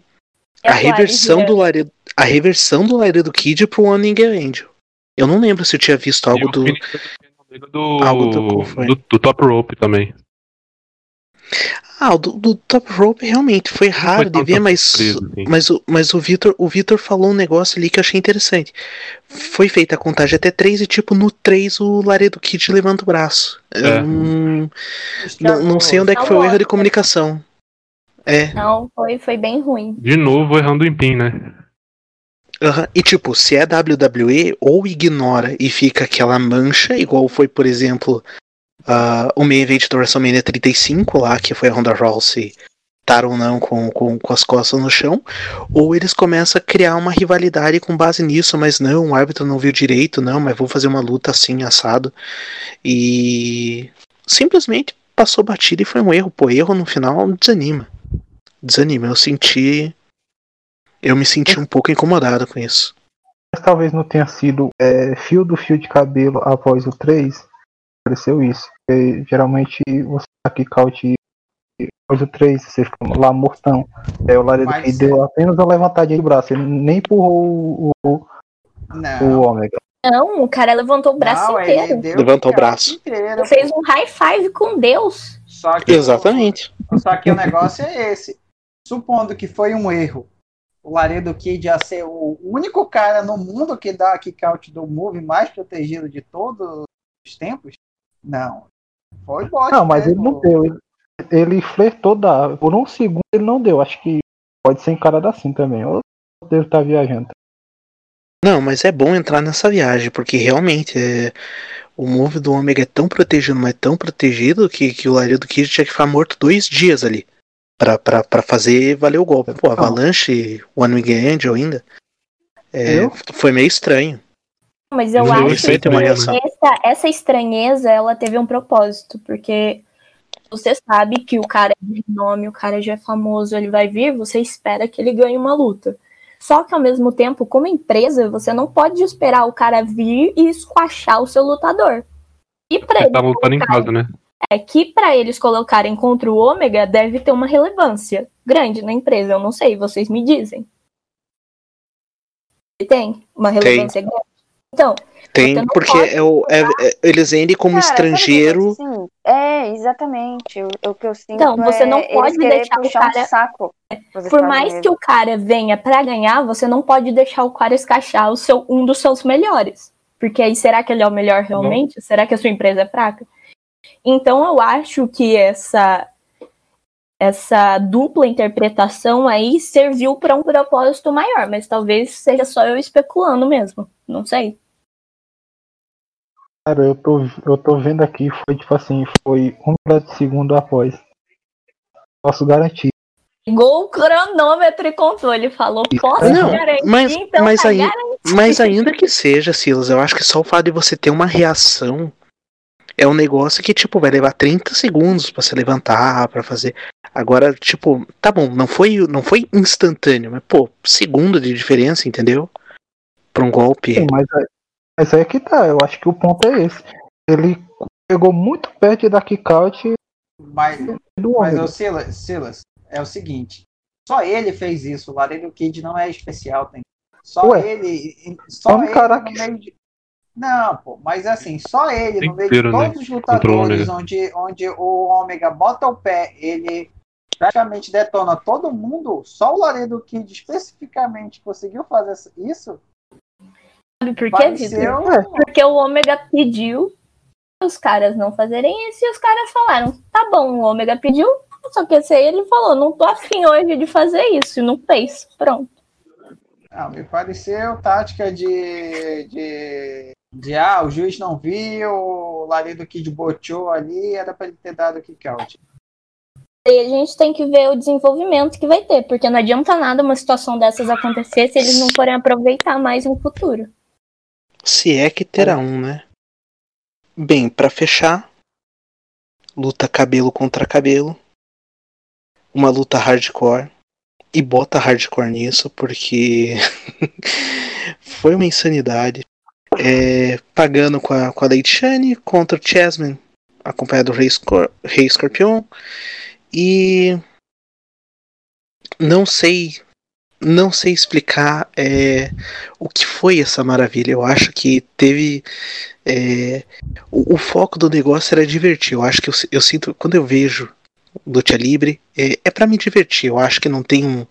É a reversão do Laredo, a reversão do Laredo Kid pro One Nigga Angel. Eu não lembro se eu tinha visto algo do. Do, Algo do foi? do, do Top Rope também. Ah, o do, do Top Rope realmente foi raro de tanta ver, mas, surpresa, assim. mas, o, mas o Vitor o Vitor falou um negócio ali que eu achei interessante. Foi feita a contagem até 3 e, tipo, no 3 o Laredo Kid levanta o braço. É. não, não, não sei onde é que Não foi o erro de comunicação. É, Não, foi, foi bem ruim. De novo errando em pin, né? aham. e tipo, se é WWE, ou ignora e fica aquela mancha, igual foi, por exemplo, ah, o main event do WrestleMania 35 lá, que foi a Ronda Rousey estar ou não com, com, com as costas no chão, ou eles começam a criar uma rivalidade com base nisso, mas não, o árbitro não viu direito, não, mas vou fazer uma luta assim, assado. E simplesmente passou batida e foi um erro. Pô, erro no final desanima. Desanima. Eu senti. Eu me senti um pouco incomodado com isso. Mas talvez não tenha sido é, fio do fio de cabelo após o 3. Pareceu isso. Porque, geralmente você tá aqui caute após o 3, você fica lá mortão. É, o Laredo que deu apenas uma levantadinha de braço. Ele nem empurrou o, o, o Não. Ômega. Não, o cara levantou o braço não, inteiro. deu Levantou o braço inteiro. Ele fez um high five com Deus. Só que Exatamente. Só que o negócio é esse. Supondo que foi um erro, o Laredo Kid ia ser o único cara no mundo que dá kick out do move mais protegido de todos os tempos? Não. Foi bot. Não, mas ele mesmo. não deu. Ele, ele flertou da. Por um segundo ele não deu. Acho que pode ser encarado assim também. Ou deve estar viajando. Não, mas é bom entrar nessa viagem, porque realmente é, o move do Ômega é tão protegido, mas tão protegido que, que o Laredo Kid tinha que ficar morto dois dias ali. Pra, pra, pra fazer valer o golpe. Pô, Avalanche, One Wing Angel ainda. é, Eu? foi meio estranho. Mas eu acho que essa, essa estranheza, ela teve um propósito, porque você sabe que o cara é de nome, o cara já é famoso, ele vai vir, você espera que ele ganhe uma luta. Só que ao mesmo tempo, como empresa, você não pode esperar o cara vir e esquachar o seu lutador. E para Ele tava lutando em casa, né? É que para eles colocarem contra o Ômega deve ter uma relevância grande na empresa. Eu não sei, vocês me dizem. Tem uma relevância grande. Então, Tem, não porque é o, é- é- eles vendem como Cara, que estrangeiro. É, exatamente. O, o que eu sinto Então, você é não pode deixar o cara- um saco. por mais Unidos. que o cara venha para ganhar, você não pode deixar o cara escachar o seu, um dos seus melhores. Porque aí, será que ele é o melhor realmente? Será que a sua empresa é fraca? Então, eu acho que essa essa dupla interpretação aí serviu para um propósito maior, mas talvez seja só eu especulando mesmo. Não sei. Cara, eu tô, eu tô vendo aqui, foi tipo assim, foi um segundo após. Posso garantir. Ligou o cronômetro e contou. Ele falou, posso Não, garantir, mas- então mas tá aí-. Mas ainda que seja, Silas, eu acho que só o fato de você ter uma reação é um negócio que, tipo, vai levar 30 segundos pra se levantar, pra fazer. Agora, tipo, tá bom, não foi, não foi instantâneo, mas, pô, segundo de diferença, entendeu? Pra um golpe. Sim, mas, aí- mas aí que tá, eu acho que o ponto é esse. Ele pegou muito perto da kickout Mas, do mas o Silas, Silas, é o seguinte. Só ele fez isso. O Laredo Kid não é especial, tem. Só Ué, ele. Só vamos ele encarar no que- meio de. Não, pô, mas assim, só ele no meio de Tempero, né? todos os Contra o lutadores onde, onde o Ômega bota o pé, ele praticamente detona todo mundo, só o Laredo Kid especificamente conseguiu fazer isso. Sabe por quê, Vitor? Pareceu. Porque o Ômega pediu os caras não fazerem isso e os caras falaram: tá bom, o Ômega pediu, só que esse aí ele falou: não tô afim hoje de fazer isso, e não fez. Pronto. Não, me pareceu tática de, de De ah, o juiz não viu, o Laredo Kid boteou ali, era pra ele ter dado o kick out. E a gente tem que ver o desenvolvimento que vai ter, porque não adianta nada uma situação dessas acontecer se eles não forem aproveitar mais no futuro. Se é que terá um, né? Bem, pra fechar, luta cabelo contra cabelo, uma luta hardcore e bota hardcore nisso porque foi uma insanidade. É, pagando com a, com a contra o Chessman, acompanhado do Rei, Scor Rei. E não sei não sei explicar é, o que foi essa maravilha. Eu acho que teve. É, o, o, foco do negócio era divertir. Eu acho que eu, eu sinto. Quando eu vejo luta livre, é, é para me divertir. Eu acho que não tem um.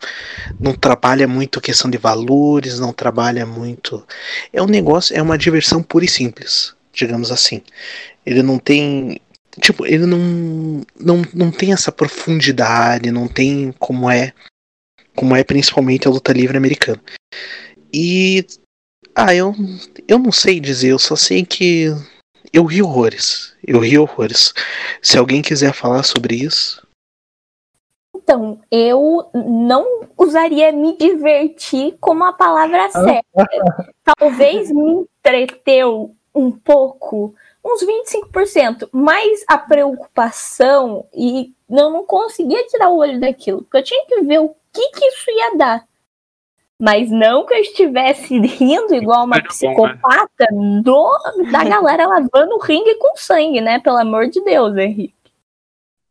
Não trabalha muito questão de valores, não trabalha muito. É um negócio, é uma diversão pura e simples, digamos assim. Ele não tem. Tipo, ele não, não, não tem essa profundidade, não tem como é como é principalmente a luta livre americana. E ah, eu eu não sei dizer, eu só sei que eu ri horrores. Eu ri horrores. Se alguém quiser falar sobre isso. Então, eu não usaria me divertir como a palavra certa. Talvez me entreteu um pouco, uns 25%, mas a preocupação e não, não conseguia tirar o olho daquilo, porque eu tinha que ver o que, que isso ia dar. Mas não que eu estivesse rindo igual uma psicopata do, da galera lavando o ringue com sangue, né? Pelo amor de Deus, Henrique.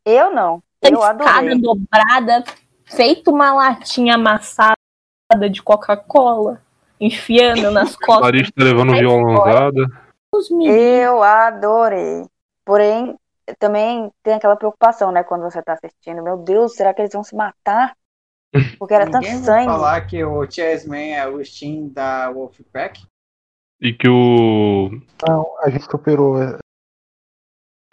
Eu não. Eu escada dobrada, feito uma latinha amassada de Coca-Cola, enfiando nas costas. Larista levando violãozada. Eu adorei. Porém, também tem aquela preocupação, né, quando você tá assistindo. Meu Deus, será que eles vão se matar? Porque era tanto sangue. falar que o Chessman é o Steam da Wolfpack? E que o. Não, a gente superou. é,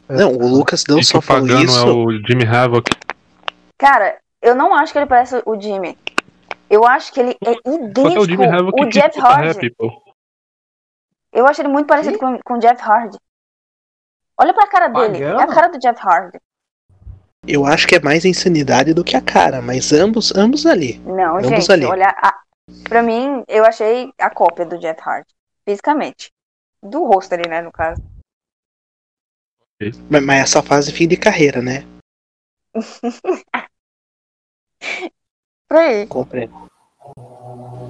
Não, o Lucas não e que só o falou Pagano isso. é o Jimmy Havoc. Cara, eu não acho que ele parece o Jimmy. Eu acho que ele é que é o idêntico Jimmy Havoc o que Jeff Hardy. Eu acho ele muito parecido com, com o Jeff Hardy. Olha pra cara dele. É a Pagano? cara do Jeff Hardy. Eu acho que é mais a insanidade do que a cara, mas ambos, ambos ali. Não, Ambos gente, ali. olha. A, pra mim, eu achei a cópia do Jeff Hardy. Fisicamente. Do rosto ali, né, no caso. Mas, mas essa fase fim de carreira, né? Por aí. Compreendo.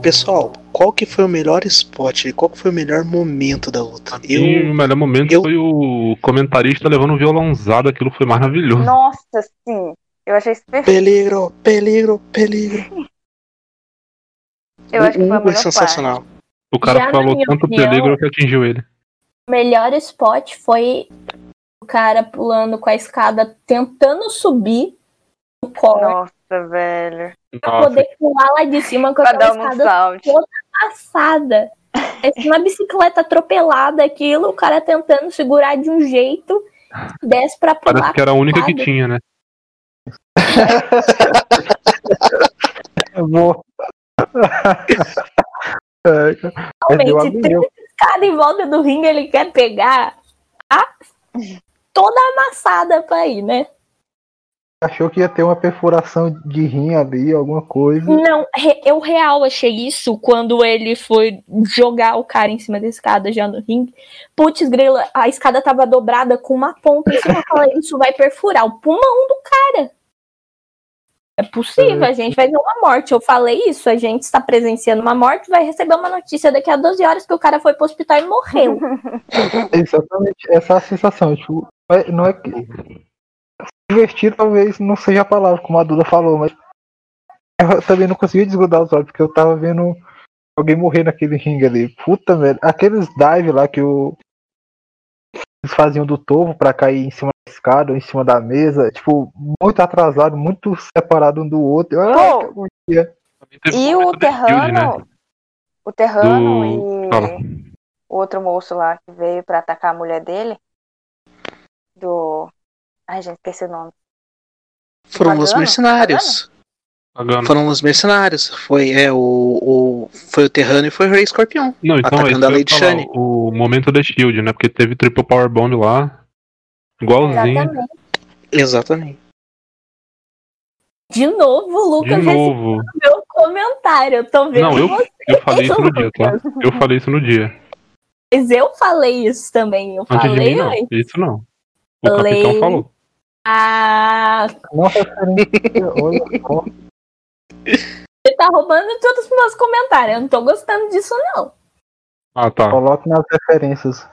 Pessoal, qual que foi o melhor spot? Qual que foi o melhor momento da luta? E o Eu, melhor momento eu- foi o comentarista levando um violãozado, aquilo foi maravilhoso. Nossa, sim. Eu achei isso perfeito. peligro, peligro, peligro. Eu acho que foi a o melhor sensacional. O cara Já falou tanto opinião- peligro que atingiu ele. O melhor spot foi o cara pulando com a escada, tentando subir no parte. core Nossa, velho. Pra poder pular lá de cima com aquela um escada salto. passada. Parece uma bicicleta atropelada aquilo, o cara tentando segurar de um jeito, desce pra pular. parece que era a única que tinha, né? Eu vou. É, deu Realmente, agonia. 30 escadas em volta do ringue, ele quer pegar a toda amassada pra ir, né? Achou que ia ter uma perfuração de rim ali, alguma coisa. Não, eu real achei isso quando ele foi jogar o cara em cima da escada já no ringue. Putz, grila, a escada tava dobrada com uma ponta em cima. Eu falei, isso vai perfurar o pulmão do cara. É possível, a gente vai ver uma morte. Eu falei isso, a gente está presenciando uma morte, vai receber uma notícia daqui a 12 horas que o cara foi pro hospital e morreu. Exatamente essa é a sensação. Tipo, é- não é que. Divertir talvez não seja a palavra, como a Duda falou, mas eu também não conseguia desgrudar os olhos, porque eu tava vendo alguém morrer naquele ringue ali. Puta merda. Aqueles dive lá que o. Eles faziam do topo pra cair em cima da escada, ou em cima da mesa, tipo, muito atrasado, muito separado um do outro. Ah, Pô, E o Shield, né? Terrano. O Terrano Do- Fala. e o outro moço lá que veio pra atacar a mulher dele. Do. Ai, gente, esqueci o nome. Foram os mercenários. Pagano. Foram os mercenários. Foi, é, o, o, foi o Terrano e foi o Rei Escorpião. Não, então atacando a Lady Shani. O momento da Shield, né? Porque teve Triple Power Bomb lá. Igualzinho. Exatamente. Exatamente. De novo, o De Lucas recebeu novo. meu comentário. Eu tô vendo Não, eu, você, eu falei isso no dia, tá? Eu falei isso no dia. mas eu falei isso também. Eu Antes de falei mim, não. Isso não. O Falei. capitão falou. Ah, Não referência, olha só. você tá roubando todos os meus comentários. Eu não tô gostando disso, não. Ah, tá. Coloque nas referências.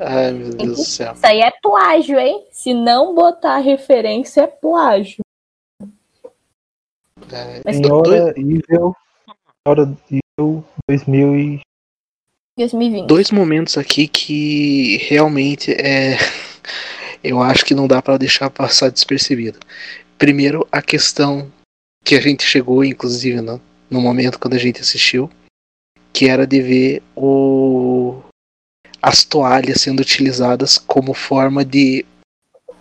Ai, meu Deus do céu. Isso aí é plágio, hein? Se não botar referência, é plágio. É, Mas Senhora Evil. Senhora Evil 2000 e... 2020. dois momentos aqui que realmente é. Eu acho que não dá pra deixar passar despercebido. Primeiro, a questão que a gente chegou, inclusive, no, no momento quando a gente assistiu, que era de ver o as toalhas sendo utilizadas como forma de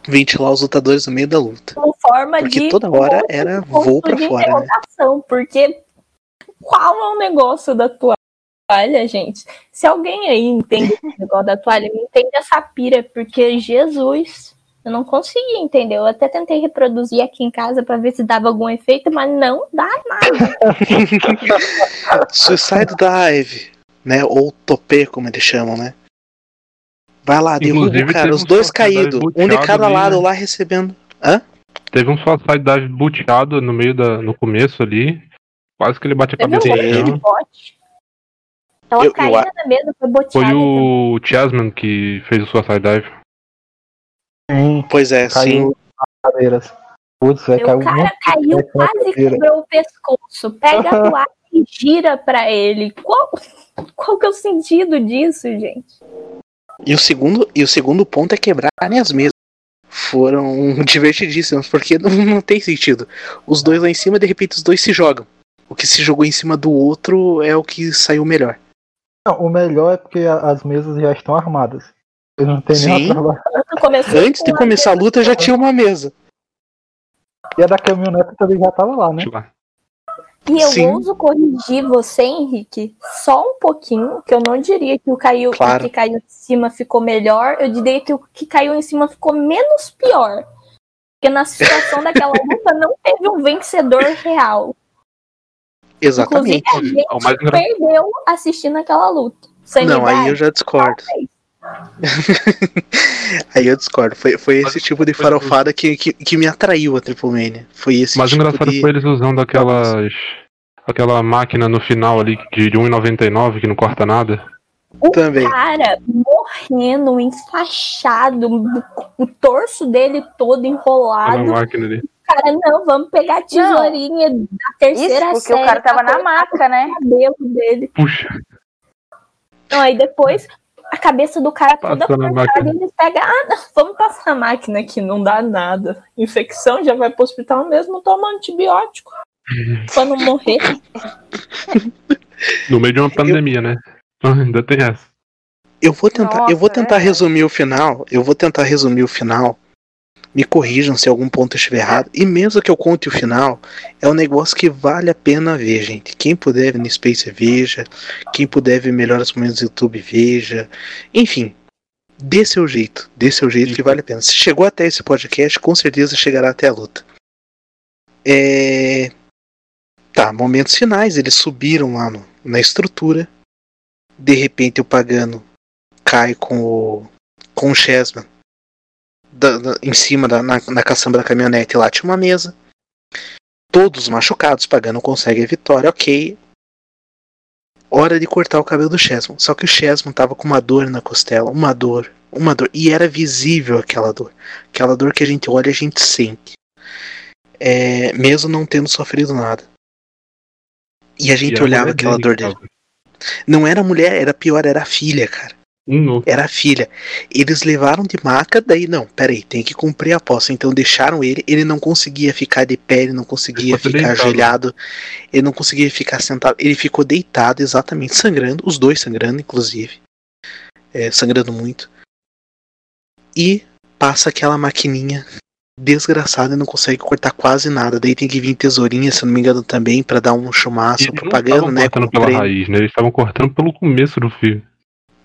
ventilar os lutadores no meio da luta. Como forma Porque de toda hora era voo pra de fora, né? porque qual é o negócio da toalha, gente? Se alguém aí entende esse negócio da toalha, me entende essa pira, porque Jesus, eu não consegui entender. Eu até tentei reproduzir aqui em casa pra ver se dava algum efeito, mas não dá nada. Suicide Dive, né? Ou topê, como eles chamam, né? Vai lá, derruba o cara, os dois caídos, um de cada lado né? lá recebendo. Teve um Suicide Dive buteado no meio da. no começo ali. Quase que ele bate a Teve um cabeça no de chão. Então Eu- a caída na mesa foi boteada. Foi também. o Chasman que fez o Suicide Dive. Sim, Pois é, sim. caiu nas cadeiras. Putz, caiu cara caiu, é, quase quebrou o pescoço. Pega a toalha e gira pra ele. Qual, qual que é o sentido disso, gente? E o segundo, e o segundo ponto é quebrarem as mesas. Foram divertidíssimos, porque não, não tem sentido. Os dois lá em cima, de repente, os dois se jogam. O que se jogou em cima do outro é o que saiu melhor. Não, o melhor é porque as mesas já estão armadas. Eles não tem Sim. nem Antes de com começar a luta, já tinha uma mesa. E a da caminhonete também já tava lá, né? Eu. E eu Sim. ouso corrigir você, Henrique, só um pouquinho, que eu não diria que o, caiu, Claro. o que caiu em cima ficou melhor, eu diria que o que caiu em cima ficou menos pior. Porque na situação daquela luta não teve um vencedor real. Exatamente. Inclusive, a É o gente mais engra- perdeu assistindo aquela luta. Não, aí eu já discordo. aí eu discordo. Foi, foi esse tipo de farofada que, que, que me atraiu a Triple Mania. Foi esse Mas o tipo engraçado de... foi eles usando aquelas. aquela máquina no final ali de, de 1,99 que não corta nada. o Também. cara morrendo, enfaixado, o torso dele todo enrolado. Cara, não, vamos pegar a tesourinha da Isso, terceira porque série. o cara tava na maca, né? o cabelo dele. Puxa, Então, aí depois a cabeça do cara toda Passando a cortada e eles pegam, ah, não, vamos passar a máquina aqui, não dá nada. Infecção já vai pro hospital mesmo, toma antibiótico. pra não morrer. no meio de uma pandemia, né? Ainda tem essa. Eu vou tentar, eu vou Nossa, tentar é. resumir o final. Eu vou tentar resumir o final. Me corrijam se algum ponto estiver errado. E mesmo que eu conte o final, é um negócio que vale a pena ver, gente. Quem puder ver no Space veja. Quem puder ver melhores momentos do YouTube veja. Enfim, dê seu jeito. Dê seu jeito que vale a pena. Se chegou até esse podcast, com certeza chegará até a luta. É... Tá, momentos finais. Eles subiram lá no- na estrutura. De repente o Pagano cai com o com o Chessman da- da- em cima da, na, na caçamba da caminhonete lá tinha uma mesa. Todos machucados Pagano consegue a vitória ok. Hora de cortar o cabelo do Chessman só que o Chessman tava com uma dor na costela uma dor uma dor. E era visível aquela dor. Aquela dor que a gente olha e a gente sente. É, mesmo não tendo sofrido nada. E a E gente a olhava aquela dor dele. não era mulher, era pior, era a filha, cara. Era a filha. Eles levaram de maca, daí não, peraí, tem que cumprir a aposta. Então deixaram ele, ele não conseguia ficar de pé, ele não conseguia Ele ficar deitado. ajoelhado, ele não conseguia ficar sentado, ele ficou deitado exatamente, sangrando, os dois sangrando, inclusive. É, sangrando muito. E passa aquela maquininha desgraçado e não consegue cortar quase nada. Daí tem que vir tesourinha, se não me engano, também, pra dar um chumaço Eles não propaganda, estavam né? cortando pela raiz, né? Eles estavam cortando pelo começo do fio.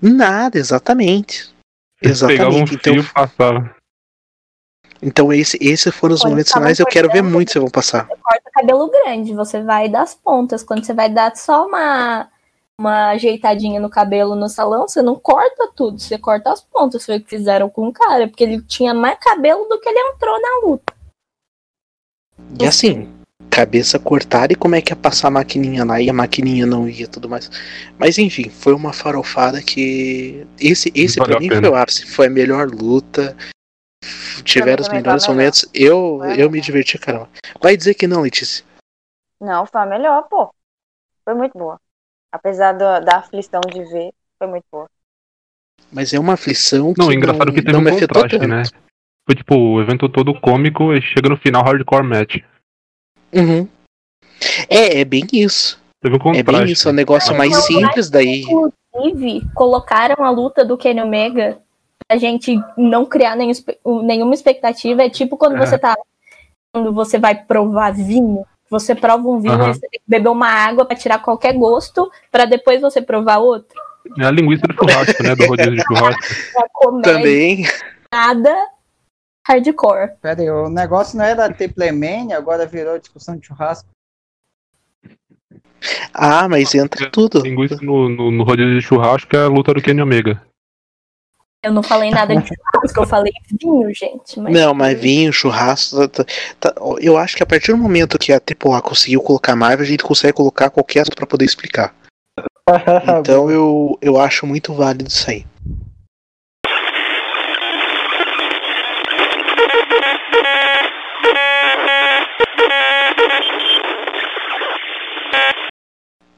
Nada, exatamente. Eles pegavam um Exatamente. Então, fio e passavam. então esse, esses foram os Quando momentos estavam finais. Eu quero ver muito se vão passar. corta cabelo grande, você vai das pontas. Quando você vai dar só uma, uma ajeitadinha no cabelo no salão, você não corta tudo, você corta as pontas. Foi o que fizeram com o cara, porque ele tinha mais cabelo do que ele entrou na luta. E assim, cabeça cortada e como é que ia passar a maquininha lá e a maquininha não ia e tudo mais. Mas enfim, foi uma farofada que. Esse, esse pra mim foi o ápice. Foi a melhor luta. Tiveram os melhores melhor. momentos. Eu, Foi a eu melhor. me diverti, caramba. Vai dizer que não, Letícia. Não, foi a melhor, pô. Foi muito boa. Apesar da, da aflição de ver, foi muito boa. Mas é uma aflição que Não, engraçado que teve não um me afetou contraste, tanto. né? Foi tipo, o evento todo cômico e chega no final hardcore match. Uhum. É, é bem isso. Teve um É bem isso. É um negócio mais simples daí. Inclusive, colocaram a luta do Kenny Omega pra gente não criar nenhum nenhuma expectativa. É tipo quando É. você tá. Quando você vai provar vinho, você prova um vinho e você tem que beber uma água pra tirar qualquer gosto, pra depois você provar outro. É a linguiça do churrasco, né? Do rodízio de churrasco. Também. nada hardcore. Pera aí, o negócio não era ter Playman, agora virou discussão de churrasco. Ah, mas entra tudo. Linguiça no, no, no rodízio de churrasco é a luta do Kenny Omega. Eu não falei nada de churrasco, eu falei vinho, gente. Mas Não, mas vinho, churrasco. tá- tá- eu acho que a partir do momento que a AAA conseguiu colocar Marvel, a gente consegue colocar qualquer assunto pra poder explicar. Então eu, eu acho muito válido isso aí.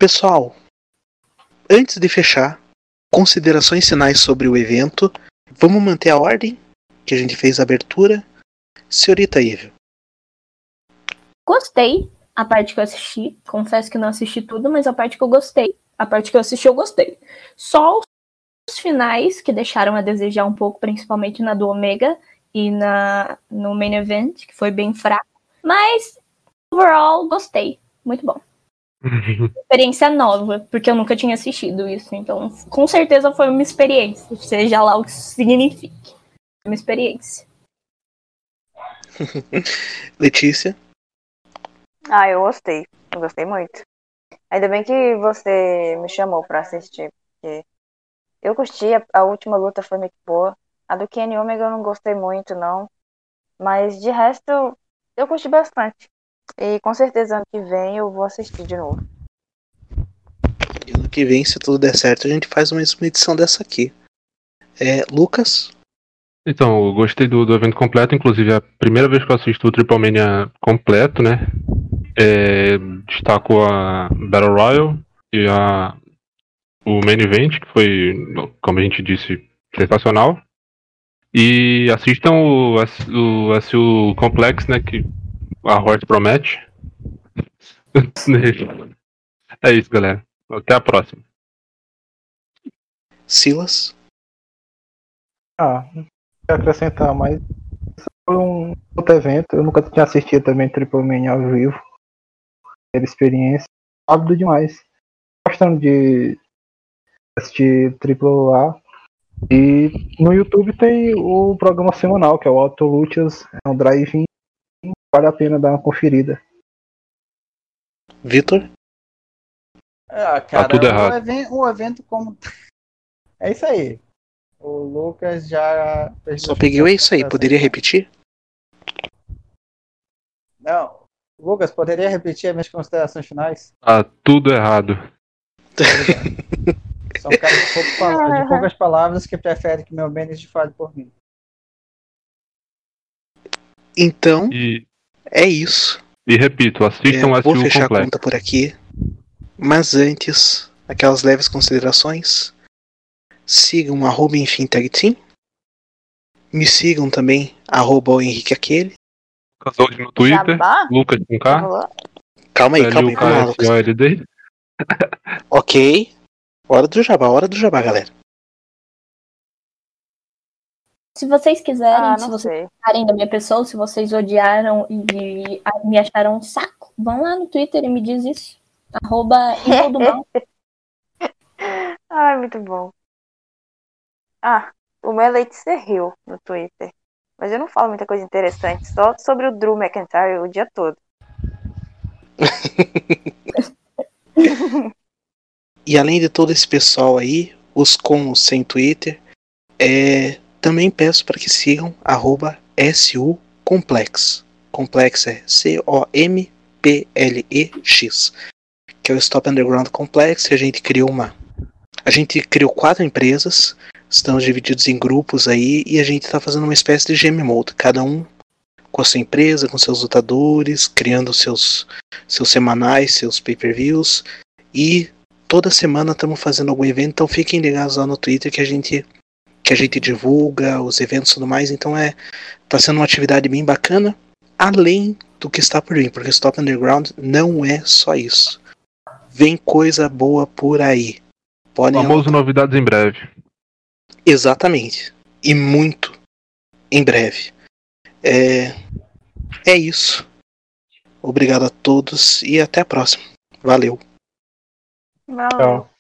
Pessoal, antes de fechar, considerações finais sobre o evento. Vamos manter a ordem que a gente fez a abertura. Senhorita Ivy. gostei. A parte que eu assisti, confesso que não assisti tudo, mas a parte que eu gostei. A parte que eu assisti, eu gostei. Só os finais que deixaram a desejar um pouco, principalmente na do Omega e na, no main event, que foi bem fraco. Mas, overall, gostei. Muito bom. Experiência nova, porque eu nunca tinha assistido isso. Então, com certeza foi uma experiência, seja lá o que isso signifique. Uma experiência. Letícia. Ah, eu gostei. Eu gostei muito. Ainda bem que você me chamou pra assistir, porque eu curti, a, a última luta foi muito boa. A do Kenny Omega eu não gostei muito, não. Mas de resto, eu curti bastante. E com certeza ano que vem eu vou assistir de novo. E ano que vem, se tudo der certo, a gente faz mais uma edição dessa aqui. É, Lucas. Então, eu gostei do, do evento completo, inclusive é a primeira vez que eu assisto o Triple Mania completo, né? É, destaco a Battle Royale e a, o Main Event, que foi, como a gente disse, sensacional. E assistam o, o SU Complex, né? Que a Hort promete. é isso, galera. Até a próxima. Silas. Ah, não quero acrescentar mais. Foi um outro evento. Eu nunca tinha assistido também Triple Mania ao vivo. Era experiência. Rápido demais. Gostando de assistir Triple A. E no YouTube tem o programa semanal, que é o Auto Luchas. É um drive-in. Vale a pena dar uma conferida. Vitor. Ah, cara, tudo o errado. evento, o evento como. É isso aí. O Lucas já. Só peguei o é isso aí. Poderia repetir? Não. Lucas, poderia repetir as minhas considerações finais? Tá tudo errado. São um cara de, pouco pala- de poucas palavras que prefere que meu Mendes fale por mim. Então, E, é isso. e repito, assistam É, o vou fechar a conta por aqui. Mas antes, aquelas leves considerações. Sigam o arroba enfim tag team. Me sigam também, arroba o Henrique Aquele. Casold no Twitter, Jabá? Lucas com K? Calma aí, calma aí, LUKSOLD. Lucas. Ok. Hora do jabá, hora do jabá, galera. Se vocês quiserem, Ah, se vocês gostarem da minha pessoa, se vocês odiaram e a- me acharam um saco, vão lá no Twitter e me diz isso. Arroba Evil do Mal. Ai, muito bom. Ah, o meu é Hill no Twitter. Mas eu não falo muita coisa interessante, só sobre o Drew McIntyre o dia todo. E além de todo esse pessoal aí, os com os sem Twitter, é, também peço para que sigam arroba SU Complex. Complex é C-O-M-P-L-E-X. Que é o Stop Underground Complex, que a gente criou uma. A gente criou quatro empresas, estamos divididos em grupos aí, e a gente está fazendo uma espécie de GM Mode, cada um com a sua empresa, com seus lutadores, criando seus, seus semanais, seus pay-per-views, e toda semana estamos fazendo algum evento, então fiquem ligados lá no Twitter que a gente que a gente divulga os eventos e tudo mais, então é tá sendo uma atividade bem bacana, além do que está por vir, porque Stop Underground não é só isso. Vem coisa boa por aí. Podem Famoso novidades em breve. Exatamente. E muito em breve. É, é isso. Obrigado a todos e até a próxima. Valeu. Valeu. Tchau.